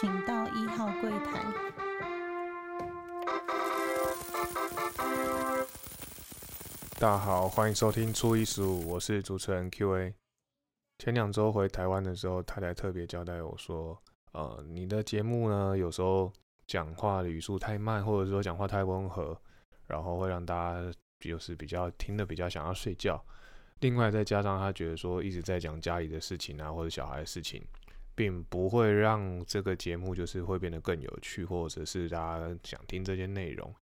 请到一号柜台。大家好，欢迎收听初一十五，我是主持人 Q&A。前两周回台湾的时候，太太特别交代我说，呃，你的节目呢，有时候讲话的语速太慢，或者说讲话太温和，然后会让大家就是比较听得比较想要睡觉。另外再加上他觉得说一直在讲家里的事情啊，或者小孩的事情，并不会让这个节目就是会变得更有趣，或者是大家想听这些内容。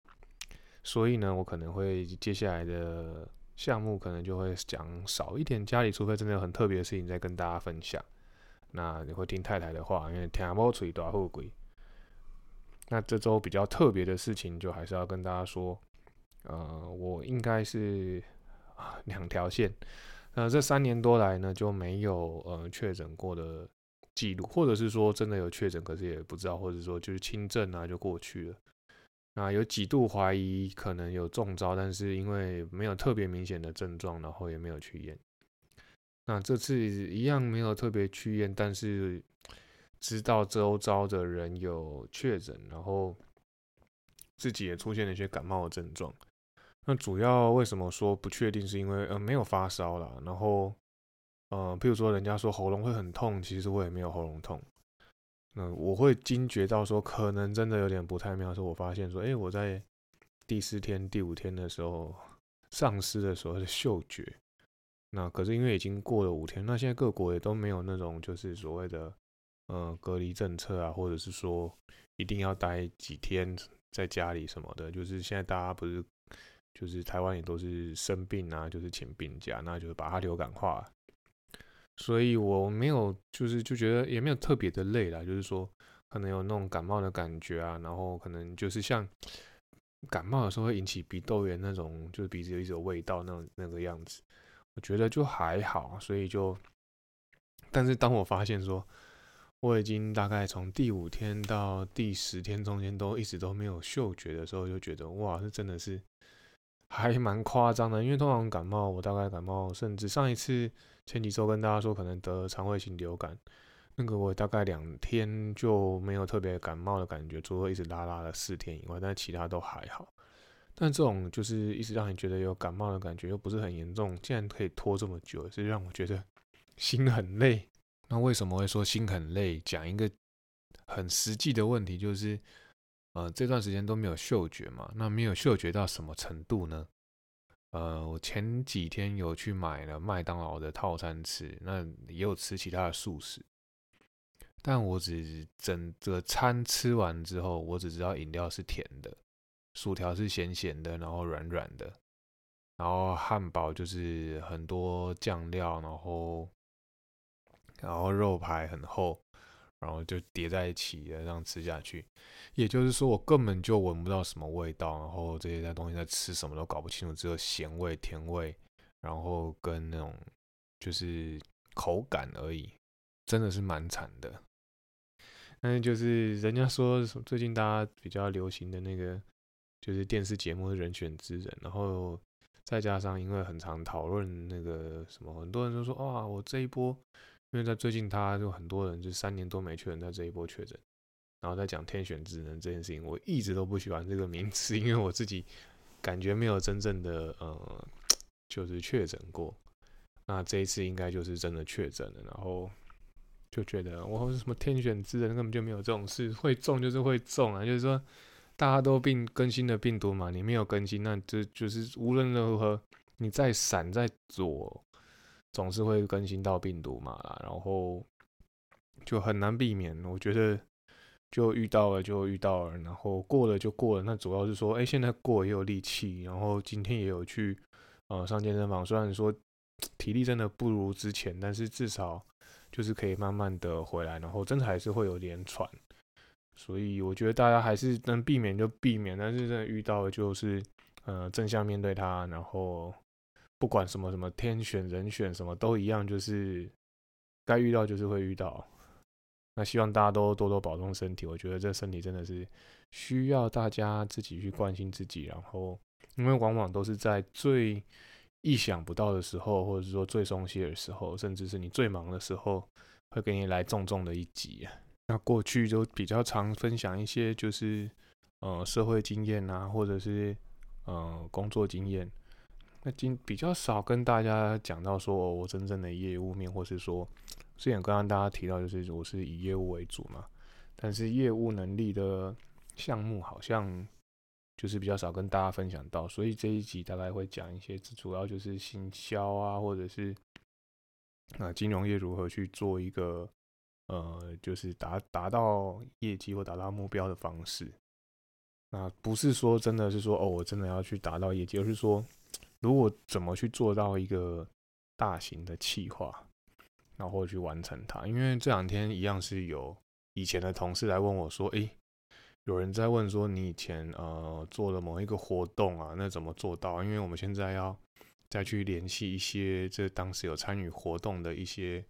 所以呢，我可能会接下来的项目可能就会讲少一点家里，除非真的有很特别的事情再跟大家分享。那你会听太太的话，因为听不出多后鬼。那这周比较特别的事情，就还是要跟大家说，呃，我应该是。两条线，那这三年多来呢，就没有呃确诊过的记录，或者是说真的有确诊，可是也不知道，或者说就是轻症啊就过去了。那有几度怀疑可能有中招，但是因为没有特别明显的症状，然后也没有去验。那这次一样没有特别去验，但是知道周遭的人有确诊，然后自己也出现了一些感冒的症状。那主要为什么说不确定？是因为呃没有发烧啦，然后呃，譬如说人家说喉咙会很痛，其实我也没有喉咙痛。那我会惊觉到说可能真的有点不太妙，是我发现说，哎，我在第四天、第五天的时候丧失的所谓的嗅觉。那可是因为已经过了五天，那现在各国也都没有那种就是所谓的呃隔离政策啊，或者是说一定要待几天在家里什么的，就是现在大家不是。就是台湾也都是生病啊，就是请病假，那就是把它流感化。所以我没有，就是就觉得也没有特别的累啦，就是说可能有那种感冒的感觉啊，然后可能就是像感冒的时候会引起鼻窦炎那种，就是鼻子有一种味道那种那个样子，我觉得就还好，所以就，但是当我发现说我已经大概从第五天到第十天中间都一直都没有嗅觉的时候，就觉得哇，这真的是。还蛮夸张的，因为通常感冒，我大概感冒，甚至上一次前几周跟大家说可能得肠胃型流感，那个我大概两天就没有特别感冒的感觉，除了一直拉拉了四天以外，但其他都还好。但这种就是一直让你觉得有感冒的感觉，又不是很严重，竟然可以拖这么久，是让我觉得心很累。那为什么会说心很累？讲一个很实际的问题，就是。呃，这段时间都没有嗅觉嘛？那没有嗅觉到什么程度呢？呃，我前几天有去买了麦当劳的套餐吃，那也有吃其他的素食，但我只整个餐吃完之后，我只知道饮料是甜的，薯条是咸咸的，然后软软的，然后汉堡就是很多酱料，然后然后肉排很厚。然后就叠在一起的这样吃下去，也就是说我根本就闻不到什么味道，然后这些东西在吃什么都搞不清楚，只有咸味、甜味，然后跟那种就是口感而已，真的是蛮惨的。但是就是人家说最近大家比较流行的那个就是电视节目《人选之人》，然后再加上因为很常讨论那个什么，很多人都说啊，我这一波。因为在最近，他就很多人就三年多没确诊，在这一波确诊，然后在讲天选之人这件事情，我一直都不喜欢这个名词，因为我自己感觉没有真正的呃，就是确诊过。那这一次应该就是真的确诊了，然后就觉得我什么天选之人根本就没有这种事，会中就是会中啊，就是说大家都病更新的病毒嘛，你没有更新，那就就是无论如何你再闪再左。总是会更新到病毒嘛，然后就很难避免。我觉得就遇到了就遇到了，然后过了就过了。那主要是说，哎，现在过也有力气，然后今天也有去呃上健身房。虽然说体力真的不如之前，但是至少就是可以慢慢的回来。然后真的还是会有点喘，所以我觉得大家还是能避免就避免，但是真的遇到就是呃正向面对它，然后。不管什么什么天选人选什么都一样，就是该遇到就是会遇到。那希望大家都多多保重身体。我觉得这身体真的是需要大家自己去关心自己。然后，因为往往都是在最意想不到的时候，或者说最松懈的时候，甚至是你最忙的时候，会给你来重重的一击。那过去就比较常分享一些就是呃社会经验啊，或者是呃工作经验。那今比较少跟大家讲到说我真正的业务面，或是说之前刚刚大家提到就是我是以业务为主嘛，但是业务能力的项目好像就是比较少跟大家分享到，所以这一集大概会讲一些，主要就是行销啊，或者是啊金融业如何去做一个呃就是达达到业绩或达到目标的方式。那不是说真的是说哦我真的要去达到业绩，而是说。如果怎么去做到一个大型的企划，然后去完成它？因为这两天一样是有以前的同事来问我说：“诶，有人在问说你以前呃做了某一个活动啊，那怎么做到？因为我们现在要再去联系一些这当时有参与活动的一些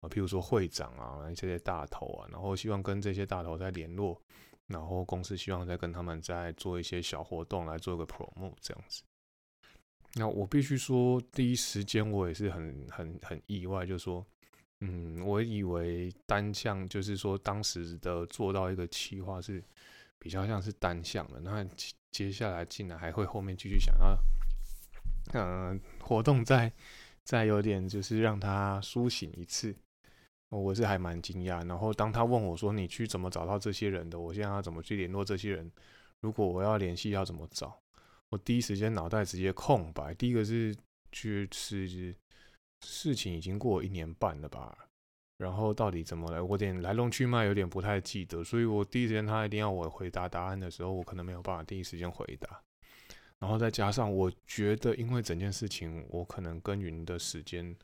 啊，譬如说会长啊这些大头啊，然后希望跟这些大头再联络，然后公司希望再跟他们再做一些小活动来做个 promo 这样子。”那我必须说，第一时间我也是很很很意外，就说，嗯，我以为单向就是说，当时的做到一个企划是比较像是单向的，那接下来竟然还会后面继续想要，嗯，活动再再有点就是让他苏醒一次，我是还蛮惊讶。然后当他问我说，你去怎么找到这些人的？我现在要怎么去联络这些人？如果我要联系，要怎么找？我第一时间脑袋直接空白。第一个是，去吃事情已经过一年半了吧，然后到底怎么来，我点来龙去脉有点不太记得，所以我第一时间他一定要我回答答案的时候，我可能没有办法第一时间回答。然后再加上我觉得，因为整件事情，我可能耕耘的时间，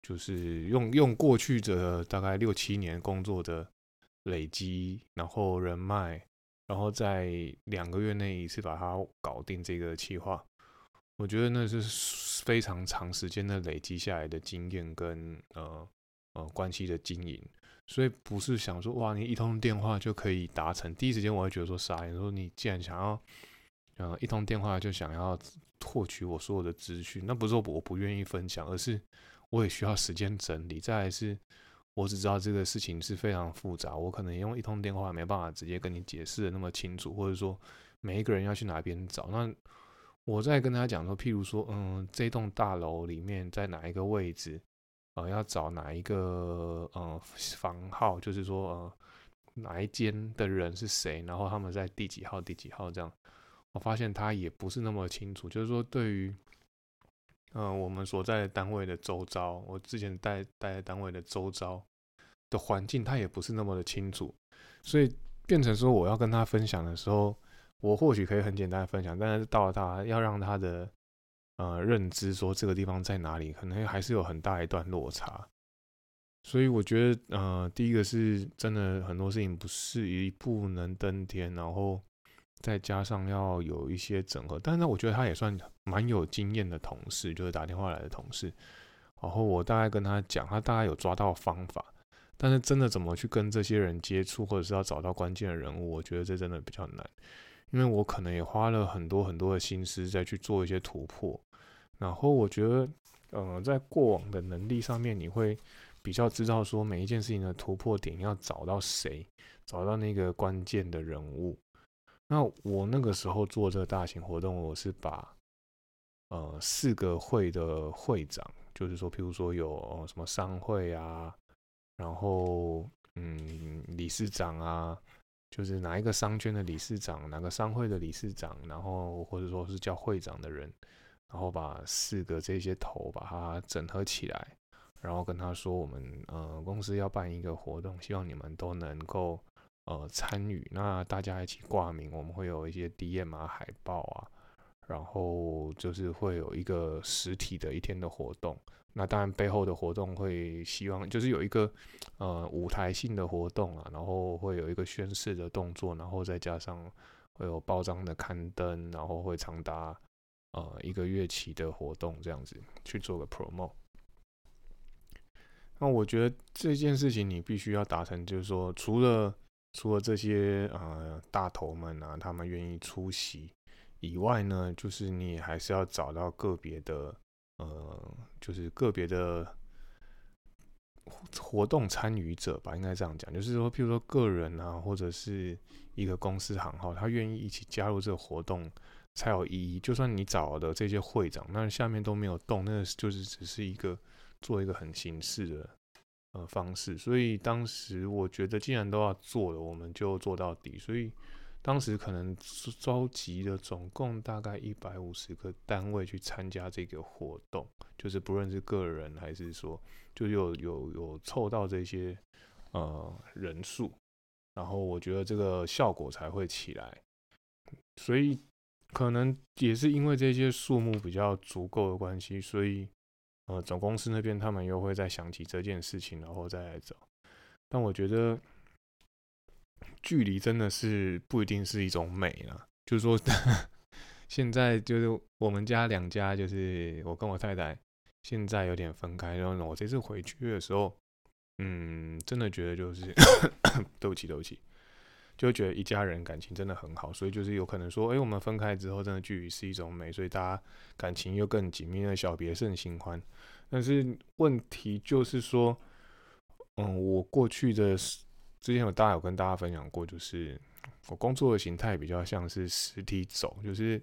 就是用用过去的大概六七年工作的累积，然后人脉。然后在两个月内一次把它搞定这个计划，我觉得那是非常长时间的累积下来的经验跟呃呃关系的经营，所以不是想说哇你一通电话就可以达成。第一时间我会觉得说傻，你说你既然想要呃一通电话就想要获取我所有的资讯，那不是说我不愿意分享，而是我也需要时间整理。再来是。我只知道这个事情是非常复杂，我可能用一通电话没办法直接跟你解释的那么清楚，或者说每一个人要去哪边找。那我在跟他讲说，譬如说，嗯，这栋大楼里面在哪一个位置，呃，要找哪一个呃房号，就是说呃哪一间的人是谁，然后他们在第几号、第几号这样。我发现他也不是那么清楚，就是说对于。嗯，我们所在的单位的周遭，我之前待待在单位的周遭的环境，他也不是那么的清楚，所以变成说我要跟他分享的时候，我或许可以很简单的分享，但是到了他要让他的呃认知说这个地方在哪里，可能还是有很大一段落差。所以我觉得，呃，第一个是真的很多事情不是一步能登天，然后。再加上要有一些整合，但是，我觉得他也算蛮有经验的同事，就是打电话来的同事。然后我大概跟他讲，他大概有抓到方法，但是真的怎么去跟这些人接触，或者是要找到关键的人物，我觉得这真的比较难。因为我可能也花了很多很多的心思在去做一些突破。然后我觉得，嗯，在过往的能力上面，你会比较知道说每一件事情的突破点要找到谁，找到那个关键的人物。那我那个时候做这个大型活动，我是把呃四个会的会长，就是说，譬如说有什么商会啊，然后嗯理事长啊，就是哪一个商圈的理事长，哪个商会的理事长，然后或者说是叫会长的人，然后把四个这些头把它整合起来，然后跟他说，我们呃公司要办一个活动，希望你们都能够。呃，参与那大家一起挂名，我们会有一些 DM 啊、海报啊，然后就是会有一个实体的一天的活动。那当然背后的活动会希望就是有一个呃舞台性的活动啊，然后会有一个宣誓的动作，然后再加上会有包装的刊登，然后会长达呃一个月期的活动这样子去做个 promo。那我觉得这件事情你必须要达成，就是说除了除了这些呃大头们啊，他们愿意出席以外呢，就是你还是要找到个别的呃，就是个别的活动参与者吧，应该这样讲，就是说，譬如说个人啊，或者是一个公司行号，他愿意一起加入这个活动才有意义。就算你找的这些会长，那下面都没有动，那就是只是一个做一个很形式的呃方式。所以当时我觉得，既然都要做了，我们就做到底。所以。当时可能召集了总共大概一百五十个单位去参加这个活动，就是不论是个人还是说，就有有有凑到这些呃人数，然后我觉得这个效果才会起来。所以可能也是因为这些数目比较足够的关系，所以呃总公司那边他们又会再想起这件事情，然后再来找。但我觉得。距离真的是不一定是一种美啊，就是说，现在就是我们家两家，就是我跟我太太现在有点分开。然后我这次回去的时候，嗯，真的觉得就是，对不起，对不起，就觉得一家人感情真的很好。所以就是有可能说，哎，我们分开之后，真的距离是一种美，所以大家感情又更紧密了。小别胜新欢，但是问题就是说，嗯，我过去的。之前有大家有跟大家分享过，就是我工作的形态比较像是实体走，就是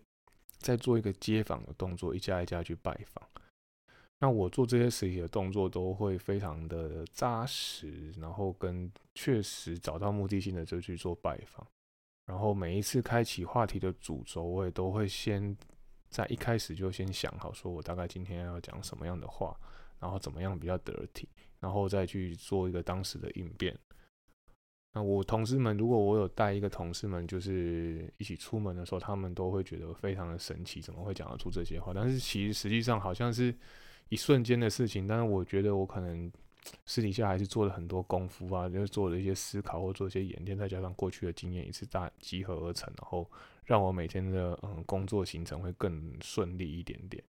在做一个街访的动作，一家一家去拜访。那我做这些实体的动作都会非常的扎实，然后跟确实找到目的性的就去做拜访。然后每一次开启话题的主轴，我也都会先在一开始就先想好，说我大概今天要讲什么样的话，然后怎么样比较得体，然后再去做一个当时的应变。那我同事们，如果我有带一个同事们，就是一起出门的时候，他们都会觉得非常的神奇，怎么会讲得出这些话？但是其实实际上好像是一瞬间的事情，但是我觉得我可能私底下还是做了很多功夫啊，就是做了一些思考或做一些演练，再加上过去的经验一次大集合而成，然后让我每天的嗯工作行程会更顺利一点点。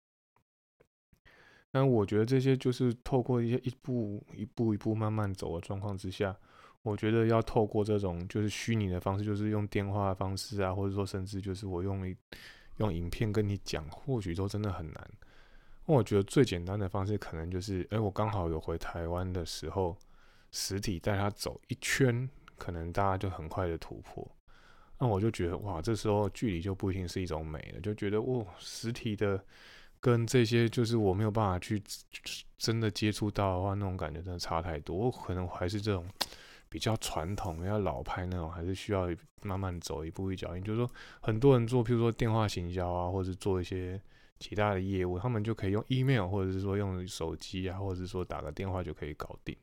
但我觉得这些就是透过一些一步一步一步慢慢走的状况之下。我觉得要透过这种就是虚拟的方式，就是用电话的方式啊，或者说甚至就是我用一用影片跟你讲，或许都真的很难。那我觉得最简单的方式，可能就是，哎，我刚好有回台湾的时候，实体带他走一圈，可能大家就很快的突破。那我就觉得，哇，这时候距离就不一定是一种美了，就觉得，哦，实体的跟这些就是我没有办法去真的接触到的话，那种感觉真的差太多。我可能还是这种。比较传统、比较老派那种，还是需要慢慢走一步一脚印。就是说，很多人做，譬如说电话行销啊，或者做一些其他的业务，他们就可以用 email，或者是说用手机啊，或者是说打个电话就可以搞定。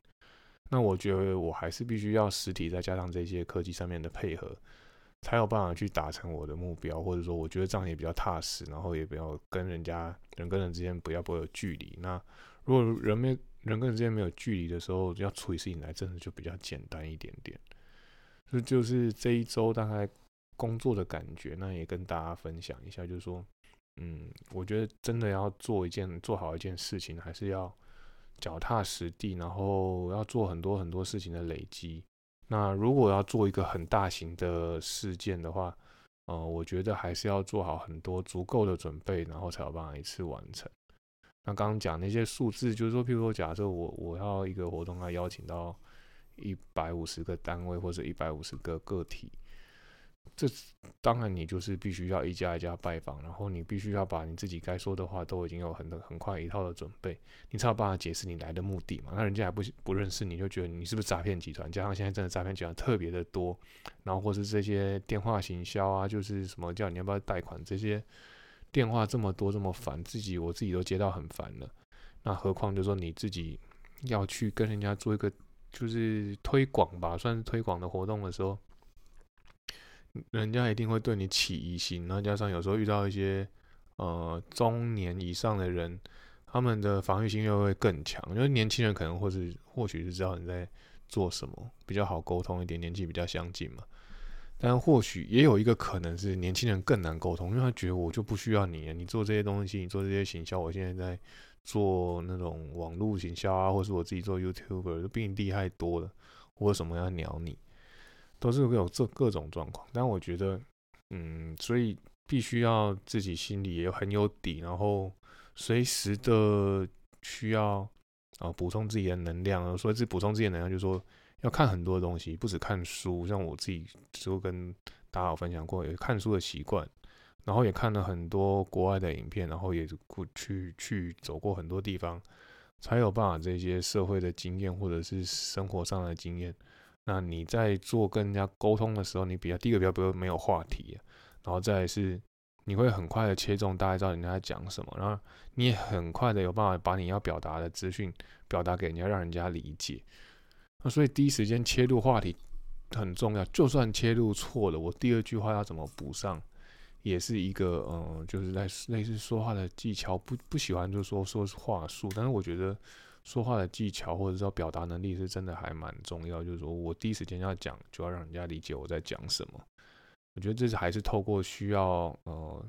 那我觉得我还是必须要实体，再加上这些科技上面的配合，才有办法去达成我的目标。或者说，我觉得这样也比较踏实，然后也不要跟人家人跟人之间不要不会有距离。那如果人没人跟人之间没有距离的时候，要处理事情来真的就比较简单一点点。这就是这一周大概工作的感觉，那也跟大家分享一下，就是说，嗯，我觉得真的要做一件做好一件事情，还是要脚踏实地，然后要做很多很多事情的累积。那如果要做一个很大型的事件的话，呃，我觉得还是要做好很多足够的准备，然后才有办法一次完成。那刚刚讲那些数字，就是说，譬如说，假设我我要一个活动，要邀请到一百五十个单位或者一百五十个个体，这当然你就是必须要一家一家拜访，然后你必须要把你自己该说的话都已经有很很快一套的准备，你才有办法解释你来的目的嘛。那人家还不不认识你，就觉得你是不是诈骗集团？加上现在真的诈骗集团特别的多，然后或是这些电话行销啊，就是什么叫你要不要贷款这些。电话这么多这么烦，自己我自己都接到很烦了，那何况就说你自己要去跟人家做一个就是推广吧，算是推广的活动的时候，人家一定会对你起疑心。然后加上有时候遇到一些呃中年以上的人，他们的防御心又会更强。因为年轻人可能或是或许是知道你在做什么，比较好沟通一点，年纪比较相近嘛。但或许也有一个可能是年轻人更难沟通，因为他觉得我就不需要你，你做这些东西，你做这些行销，我现在在做那种网络行销啊，或是我自己做 YouTuber，都比你厉害多了，我为什么要鸟你？都是有这各种状况。但我觉得，嗯，所以必须要自己心里也很有底，然后随时的需要啊补充自己的能量。所以这补充自己的能量，就是说要看很多东西，不止看书。像我自己就跟大家有分享过，有看书的习惯，然后也看了很多国外的影片，然后也过去去走过很多地方，才有办法这些社会的经验或者是生活上的经验。那你在做跟人家沟通的时候，你比较第一个比较不会没有话题，然后再是你会很快的切中大概知道人家在讲什么，然后你也很快的有办法把你要表达的资讯表达给人家，让人家理解。那所以第一时间切入话题很重要，就算切入错了，我第二句话要怎么补上，也是一个嗯，就是在类似说话的技巧。不不喜欢就说说话术，但是我觉得。说话的技巧或者说表达能力是真的还蛮重要，就是说我第一时间要讲，就要让人家理解我在讲什么。我觉得这是还是透过需要呃，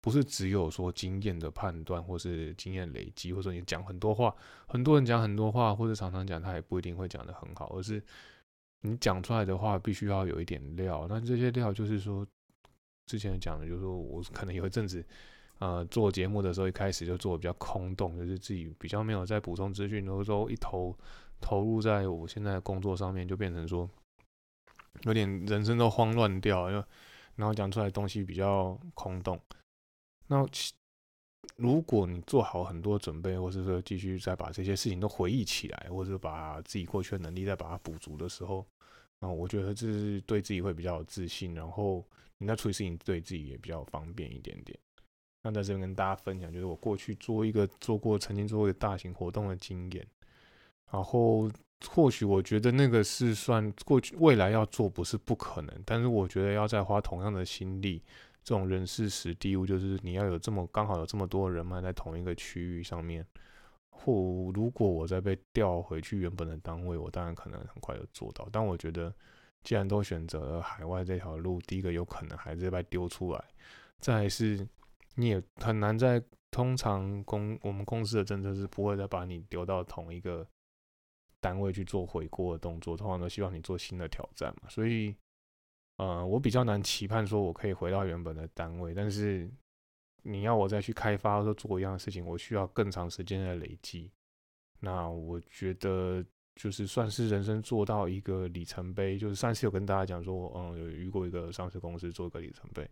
不是只有说经验的判断或是经验累积，或者说你讲很多话，很多人讲很多话或者常常讲，他也不一定会讲得很好，而是你讲出来的话必须要有一点料。那这些料就是说之前讲的，就是说我可能有一阵子。呃，做节目的时候一开始就做的比较空洞，就是自己比较没有在补充资讯，然后说一投投入在我现在的工作上面，就变成说有点人生都慌乱掉，因为然后讲出来东西比较空洞。那如果你做好很多准备，或是说继续再把这些事情都回忆起来，或者把自己过去的能力再把它补足的时候，啊，我觉得这是对自己会比较有自信，然后你在处理事情对自己也比较方便一点点。那在这边跟大家分享，就是我过去做一个做过曾经做过一个大型活动的经验，然后或许我觉得那个是算过去未来要做不是不可能，但是我觉得要再花同样的心力，这种人事实地物，就是你要有这么刚好有这么多人脉在同一个区域上面，或如果我再被调回去原本的单位，我当然可能很快就做到，但我觉得既然都选择了海外这条路，第一个有可能还是被丢出来，再是。你也很难在通常公我们公司的政策是不会再把你丢到同一个单位去做回锅的动作，通常都希望你做新的挑战嘛。所以，呃，我比较难期盼说我可以回到原本的单位，但是你要我再去开发或做一样的事情，我需要更长时间的累积。那我觉得就是算是人生做到一个里程碑，就是上次有跟大家讲说，嗯，有遇过一个上市公司做一个里程碑。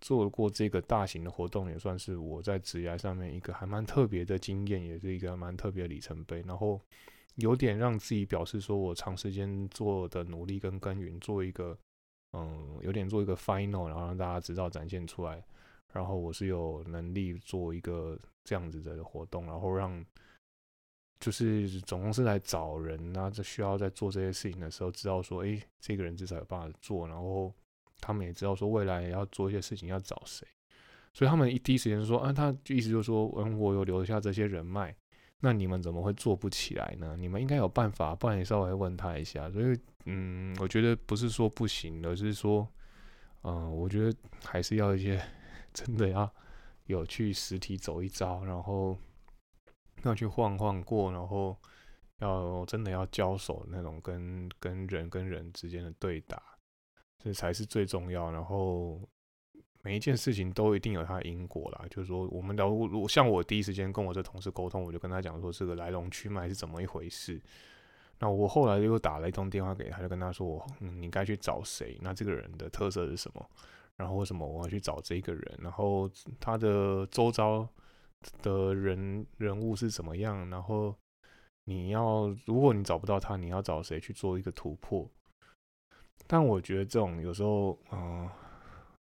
做过这个大型的活动，也算是我在职业上面一个还蛮特别的经验，也是一个蛮特别的里程碑。然后有点让自己表示说，我长时间做的努力跟耕耘，做一个嗯，有点做一个 final，然后让大家知道展现出来。然后我是有能力做一个这样子的活动，然后让就是总公司来找人，那这需要在做这些事情的时候，知道说，哎，这个人至少有办法做，然后。他们也知道说未来要做一些事情要找谁，所以他们一第一时间说啊，他意思就是说，嗯，我有留下这些人脉，那你们怎么会做不起来呢？你们应该有办法，不然你稍微问他一下。所以，嗯，我觉得不是说不行，而是说，嗯，我觉得还是要一些 真的要有去实体走一遭，然后要去晃晃过，然后要真的要交手那种跟跟人跟人之间的对打。这才是最重要。然后每一件事情都一定有它的因果啦，就是说，我们聊，如果像我第一时间跟我这同事沟通，我就跟他讲说，这个来龙去脉是怎么一回事。那我后来又打了一通电话给他，就跟他说，我，你该去找谁？那这个人的特色是什么？然后为什么我要去找这个人？然后他的周遭的人人物是怎么样？然后你要，如果你找不到他，你要找谁去做一个突破？但我觉得这种有时候，嗯，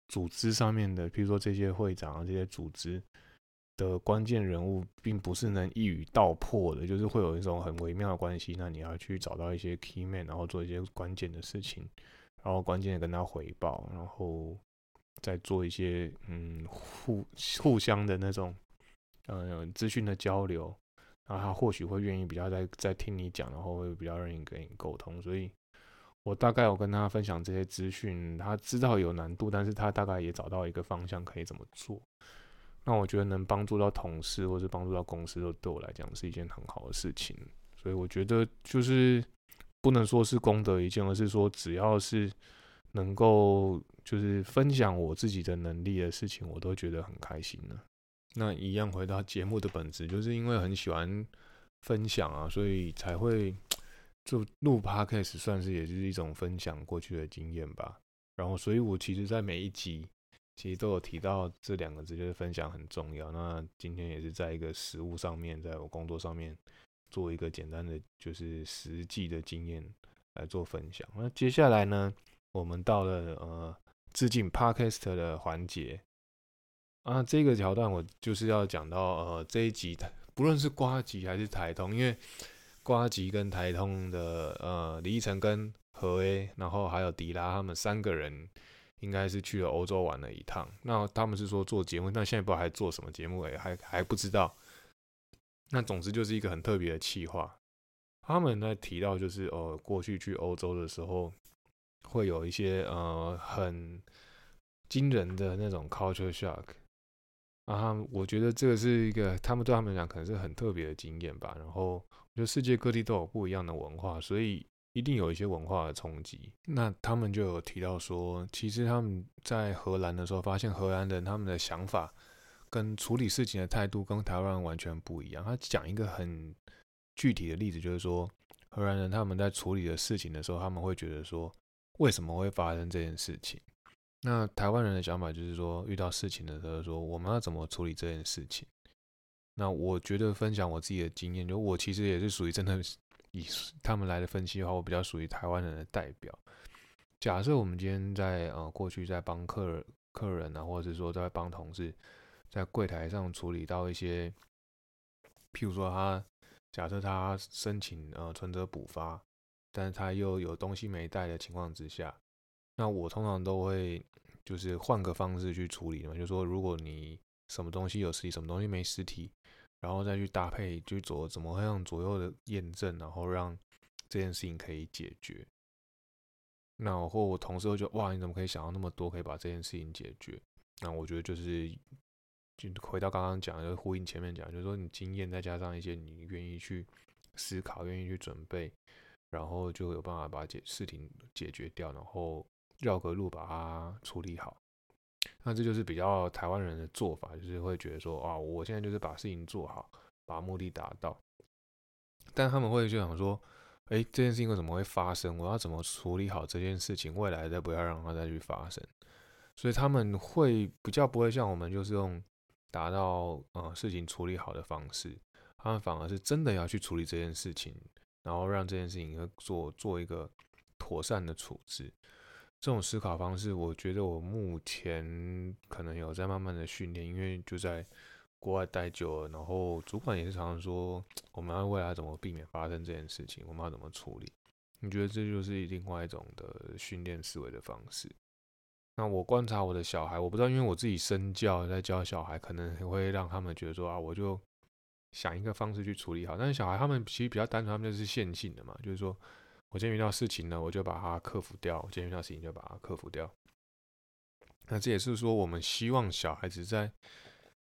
组织上面的，比如说这些会长啊，这些组织的关键人物，并不是能一语道破的，就是会有一种很微妙的关系。那你要去找到一些 key man，然后做一些关键的事情，然后关键的跟他回报，然后再做一些嗯互互相的那种嗯资讯的交流，然后他或许会愿意比较在在听你讲，然后会比较愿意跟你沟通，所以。我大概有跟他分享这些资讯，他知道有难度，但是他大概也找到一个方向可以怎么做。那我觉得能帮助到同事或是帮助到公司，都对我来讲是一件很好的事情。所以我觉得就是不能说是功德一件，而是说只要是能够就是分享我自己的能力的事情，我都觉得很开心呢。那一样回到节目的本质，就是因为很喜欢分享啊，所以才会就录 podcast 算是也就是一种分享过去的经验吧。然后，所以我其实，在每一集其实都有提到这两个字，就是分享很重要。那今天也是在一个实物上面，在我工作上面做一个简单的，就是实际的经验来做分享。那接下来呢，我们到了呃致敬 podcast 的环节啊，这个桥段我就是要讲到呃这一集，不论是瓜集还是台通，因为瓜吉跟台通的呃李依晨跟何 A，然后还有迪拉，他们三个人应该是去了欧洲玩了一趟。那他们是说做节目，但现在不知道还做什么节目诶，还还不知道。那总之就是一个很特别的企划。他们在提到就是哦，过去去欧洲的时候，会有一些呃很惊人的那种 culture shock 啊。我觉得这个是一个他们对他们来讲可能是很特别的经验吧。然后就世界各地都有不一样的文化，所以。一定有一些文化的冲击。那他们就有提到说，其实他们在荷兰的时候，发现荷兰人他们的想法跟处理事情的态度跟台湾人完全不一样。他讲一个很具体的例子，就是说荷兰人他们在处理的事情的时候，他们会觉得说，为什么会发生这件事情？那台湾人的想法就是说，遇到事情的时候，说我们要怎么处理这件事情？那我觉得分享我自己的经验，就我其实也是属于真的。以他们来的分析的话，我比较属于台湾人的代表。假设我们今天在呃过去在帮客客人啊，或者是说在帮同事在柜台上处理到一些，譬如说他假设他申请呃存折补发，但是他又有东西没带的情况之下，那我通常都会就是换个方式去处理嘛，就是说如果你什么东西有实体，什么东西没实体。然后再去搭配，就左怎么会让左右的验证，然后让这件事情可以解决。那或我同事会觉得，哇，你怎么可以想到那么多，可以把这件事情解决？那我觉得就是，就回到刚刚讲，就呼应前面讲，就是说你经验再加上一些你愿意去思考、愿意去准备，然后就有办法把解事情解决掉，然后绕个路把它处理好。那这就是比较台湾人的做法，就是会觉得说啊，我现在就是把事情做好，把目的达到。但他们会就想说，哎，这件事情为什么会发生？我要怎么处理好这件事情？未来再不要让它再去发生。所以他们会比较不会像我们，就是用达到呃事情处理好的方式，他们反而是真的要去处理这件事情，然后让这件事情做做一个妥善的处置。这种思考方式，我觉得我目前可能有在慢慢的训练，因为就在国外待久了，然后主管也是常常说，我们要未来怎么避免发生这件事情，我们要怎么处理？你觉得这就是另外一种的训练思维的方式？那我观察我的小孩，我不知道，因为我自己身教在教小孩，可能会让他们觉得说啊，我就想一个方式去处理好，但是小孩他们其实比较单纯，他们就是线性的嘛，就是说。我今天遇到事情呢，我就把它克服掉；我今天遇到事情就把它克服掉。那这也是说，我们希望小孩子在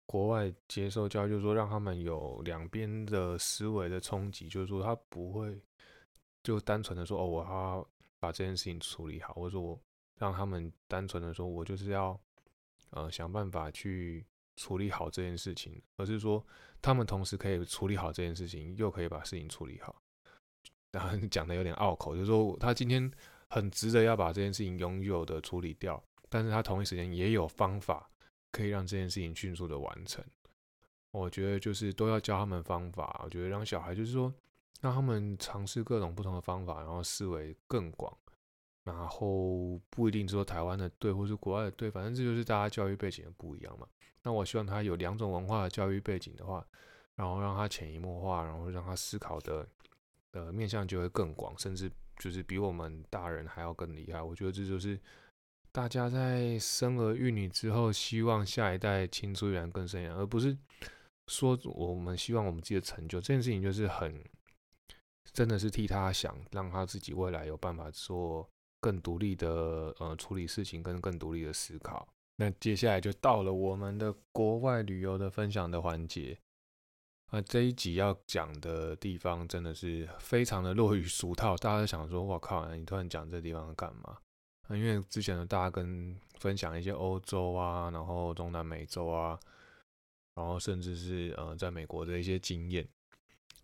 国外接受教育，就是说让他们有两边的思维的冲击，就是说他不会就单纯的说哦，我要把这件事情处理好，或者说我让他们单纯的说我就是要呃想办法去处理好这件事情，而是说他们同时可以处理好这件事情，又可以把事情处理好。然后讲的有点拗口，就是说他今天很值得要把这件事情拥有的处理掉，但是他同一时间也有方法可以让这件事情迅速的完成。我觉得就是都要教他们方法，我觉得让小孩就是说让他们尝试各种不同的方法，然后思维更广，然后不一定说台湾的对或是国外的对，反正这就是大家教育背景的不一样嘛。那我希望他有两种文化的教育背景的话，然后让他潜移默化，然后让他思考的。的面向就会更广，甚至就是比我们大人还要更厉害。我觉得这就是大家在生儿育女之后，希望下一代青出于蓝更胜一而不是说我们希望我们自己的成就这件事情，就是很真的是替他想，让他自己未来有办法做更独立的呃处理事情，跟更独立的思考。那接下来就到了我们的国外旅游的分享的环节。那这一集要讲的地方真的是非常的落于俗套，大家都想说：“我靠，你突然讲这地方干嘛？”因为之前的大家跟分享一些欧洲啊，然后中南美洲啊，然后甚至是呃在美国的一些经验，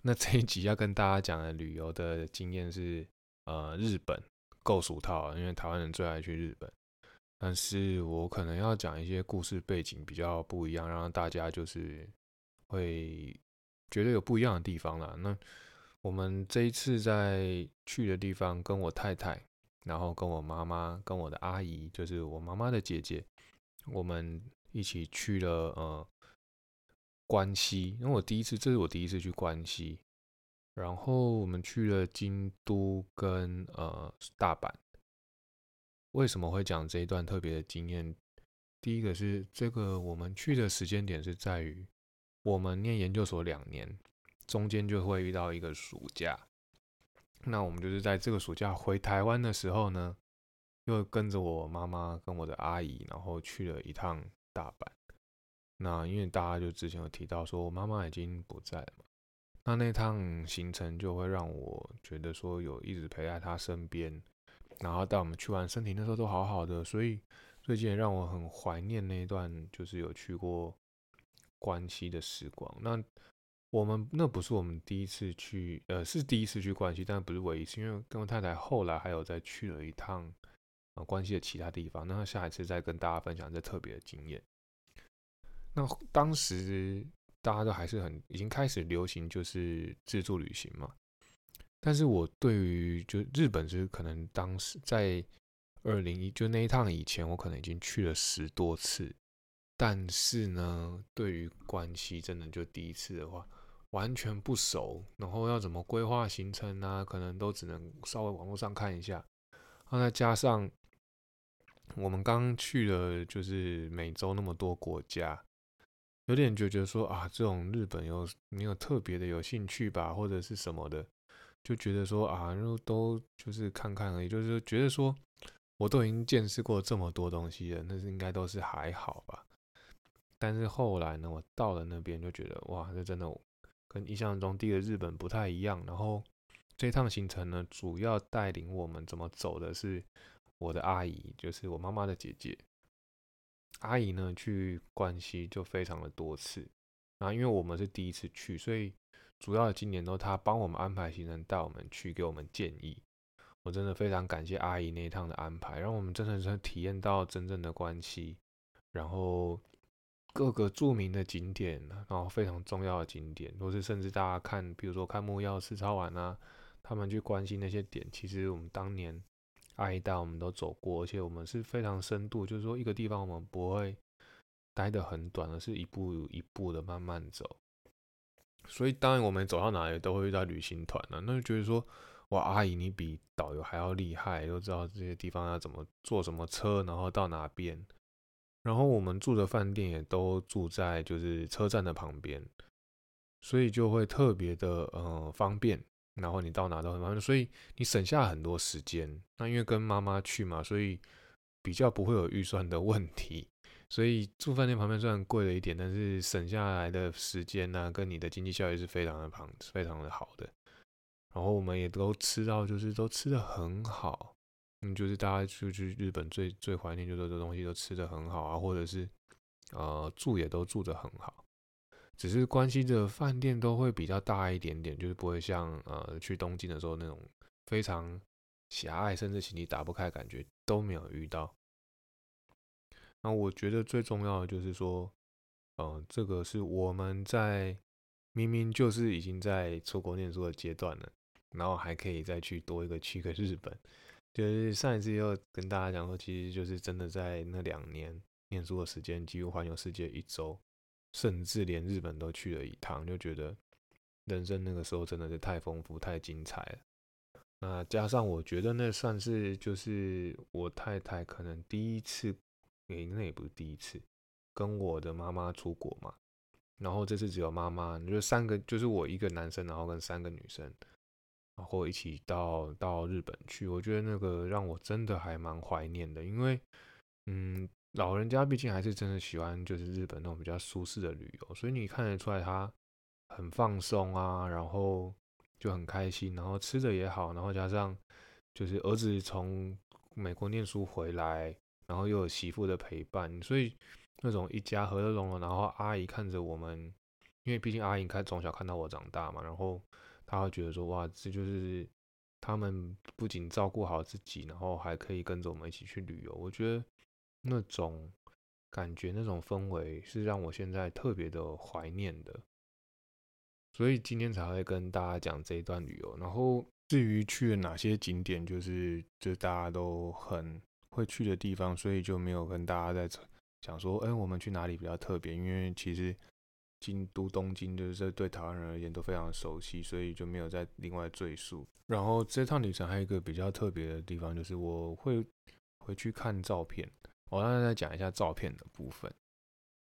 那这一集要跟大家讲的旅游的经验是，呃，日本够俗套，因为台湾人最爱去日本。但是我可能要讲一些故事背景比较不一样，让大家就是会绝对有不一样的地方啦。那我们这一次在去的地方，跟我太太，然后跟我妈妈，跟我的阿姨，就是我妈妈的姐姐，我们一起去了呃关西，因为我第一次，这是我第一次去关西，然后我们去了京都跟呃大阪。为什么会讲这一段特别的经验？第一个是这个我们去的时间点是在于我们念研究所两年，中间就会遇到一个暑假。那我们就是在这个暑假回台湾的时候呢，又跟着我妈妈跟我的阿姨，然后去了一趟大阪。那因为大家就之前有提到说我妈妈已经不在了嘛，那那趟行程就会让我觉得说有一直陪在她身边。然后带我们去玩，身体那时候都好好的，所以最近也让我很怀念那一段，就是有去过关西的时光。那我们那不是我们第一次去，呃，是第一次去关西，但不是唯一次，因为跟我太太后来还有再去了一趟啊关西的其他地方。那下一次再跟大家分享这特别的经验。那当时大家都还是很已经开始流行，就是自助旅行嘛。但是我对于就日本是可能当时在二零一就那一趟以前，我可能已经去了十多次，但是呢，对于关系真的就第一次的话，完全不熟，然后要怎么规划行程啊，可能都只能稍微网络上看一下，然后再加上我们刚去了就是美洲那么多国家，有点就觉得说啊，这种日本有没有特别的有兴趣吧，或者是什么的。就觉得说啊，然后都就是看看而已，就是觉得说我都已经见识过这么多东西了，那是应该都是还好吧。但是后来呢，我到了那边就觉得哇，这真的跟印象中第一个日本不太一样。然后这趟行程呢，主要带领我们怎么走的是我的阿姨，就是我妈妈的姐姐。阿姨呢去关西就非常的多次，然后因为我们是第一次去，所以。主要的今年都她帮我们安排行程，带我们去给我们建议。我真的非常感谢阿姨那一趟的安排，让我们真的是体验到真正的关系。然后各个著名的景点，然后非常重要的景点，或是甚至大家看，比如说看木曜四超玩啊，他们去关心那些点，其实我们当年阿姨带我们都走过，而且我们是非常深度，就是说一个地方我们不会待得很短，而是一步一步的慢慢走。所以当然，我们走到哪里都会遇到旅行团了，那就觉得说，哇，阿姨你比导游还要厉害，都知道这些地方要怎么坐什么车，然后到哪边。然后我们住的饭店也都住在就是车站的旁边，所以就会特别的呃方便。然后你到哪都很方便，所以你省下很多时间。那因为跟妈妈去嘛，所以比较不会有预算的问题。所以住饭店旁边虽然贵了一点，但是省下来的时间呢，跟你的经济效益是非常的庞，非常的好的。然后我们也都吃到，就是都吃的很好。嗯，就是大家出去日本最最怀念，就是这东西都吃的很好啊，或者是呃住也都住的很好。只是关西的饭店都会比较大一点点，就是不会像呃去东京的时候那种非常狭隘，甚至行李打不开感觉都没有遇到。那我觉得最重要的就是说，嗯，这个是我们在明明就是已经在出国念书的阶段了，然后还可以再去多一个去个日本。就是上一次又跟大家讲说，其实就是真的在那两年念书的时间，几乎环游世界一周，甚至连日本都去了一趟，就觉得人生那个时候真的是太丰富、太精彩了。那加上我觉得那算是就是我太太可能第一次。诶那也不是第一次跟我的妈妈出国嘛，然后这次只有妈妈，就三个，就是我一个男生，然后跟三个女生，然后一起到到日本去。我觉得那个让我真的还蛮怀念的，因为嗯，老人家毕竟还是真的喜欢就是日本那种比较舒适的旅游，所以你看得出来他很放松啊，然后就很开心，然后吃的也好，然后加上就是儿子从美国念书回来。然后又有媳妇的陪伴，所以那种一家和乐融融，然后阿姨看着我们因为毕竟阿姨看从小看到我长大嘛，然后他会觉得说，哇，这就是他们不仅照顾好自己，然后还可以跟着我们一起去旅游。我觉得那种感觉、那种氛围是让我现在特别的怀念的，所以今天才会跟大家讲这一段旅游。然后至于去了哪些景点，就是就大家都很会去的地方，所以就没有跟大家在讲说，哎，我们去哪里比较特别？因为其实。京都、东京，就是对台湾人而言都非常熟悉，所以就没有再另外赘述。然后这趟旅程还有一个比较特别的地方，就是我会回去看照片。我刚才再讲一下照片的部分。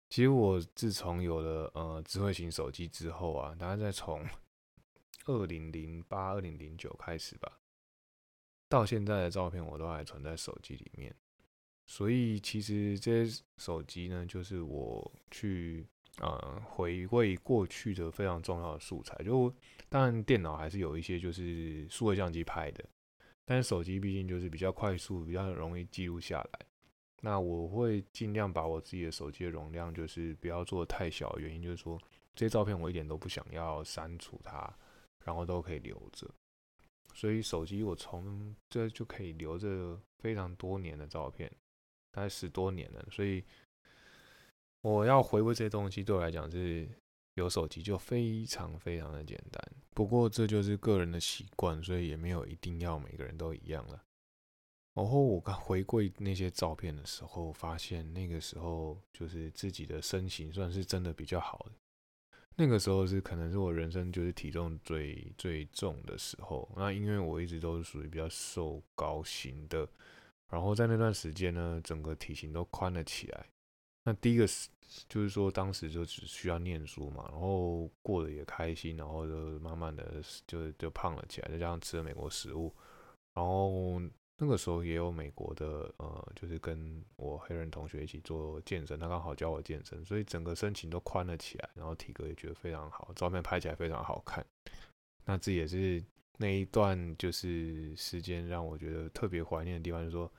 其实我自从有了呃智慧型手机之后啊，大概在从 二零零八、二零零九开始吧，到现在的照片我都还存在手机里面。所以其实这些手机呢，就是我去。呃，回味过去的非常重要的素材，就当然电脑还是有一些就是数位相机拍的，但是手机毕竟就是比较快速，比较容易记录下来。那我会尽量把我自己的手机的容量就是不要做太小，原因就是说这些照片我一点都不想要删除它，然后都可以留着。所以手机我从这就可以留着非常多年的照片，大概十多年了，所以。我要回味这些东西，对我来讲是有手机就非常非常的简单。不过这就是个人的习惯，所以也没有一定要每个人都一样了。然后我刚回归那些照片的时候，发现那个时候就是自己的身形算是真的比较好的。那个时候是可能是我人生就是体重最最重的时候。那因为我一直都是属于比较瘦高型的，然后在那段时间呢，整个体型都宽了起来。那第一个是，就是说当时就只需要念书嘛，然后过得也开心，然后就慢慢的就就胖了起来，再加上吃了美国食物，然后那个时候也有美国的呃，就是跟我黑人同学一起做健身，他刚好教我健身，所以整个身形都宽了起来，然后体格也觉得非常好，照片拍起来非常好看。那这也是那一段就是时间让我觉得特别怀念的地方，就是说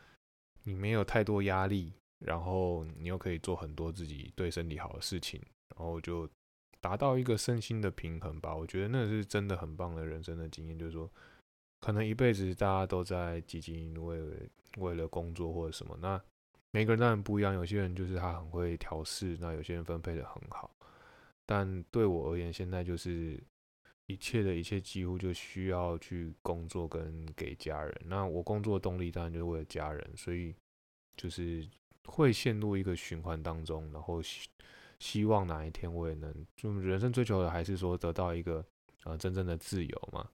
你没有太多压力。然后你又可以做很多自己对身体好的事情，然后就达到一个身心的平衡吧。我觉得那是真的很棒的人生的经验，就是说，可能一辈子大家都在积极为为了工作或者什么，那每个人当然不一样，有些人就是他很会调试，那有些人分配的很好。但对我而言，现在就是一切的一切几乎就需要去工作跟给家人。那我工作的动力当然就是为了家人，所以就是。会陷入一个循环当中，然后希希望哪一天我也能，就人生追求的还是说得到一个呃真正的自由嘛。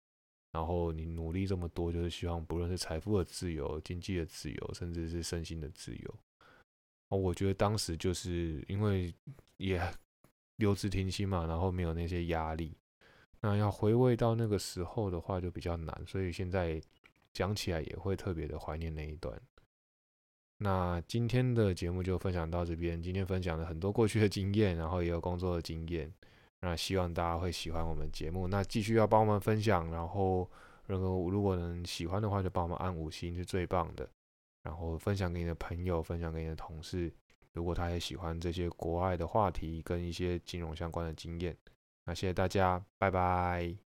然后你努力这么多，就是希望不论是财富的自由、经济的自由，甚至是身心的自由。我觉得当时就是因为也留职停薪嘛，然后没有那些压力，那要回味到那个时候的话就比较难，所以现在讲起来也会特别的怀念那一段。那今天的节目就分享到这边。今天分享了很多过去的经验，然后也有工作的经验。那希望大家会喜欢我们节目。那继续要帮我们分享，然后如果如果能喜欢的话，就帮我们按五星是最棒的。然后分享给你的朋友，分享给你的同事，如果他也喜欢这些国外的话题跟一些金融相关的经验。那谢谢大家，拜拜。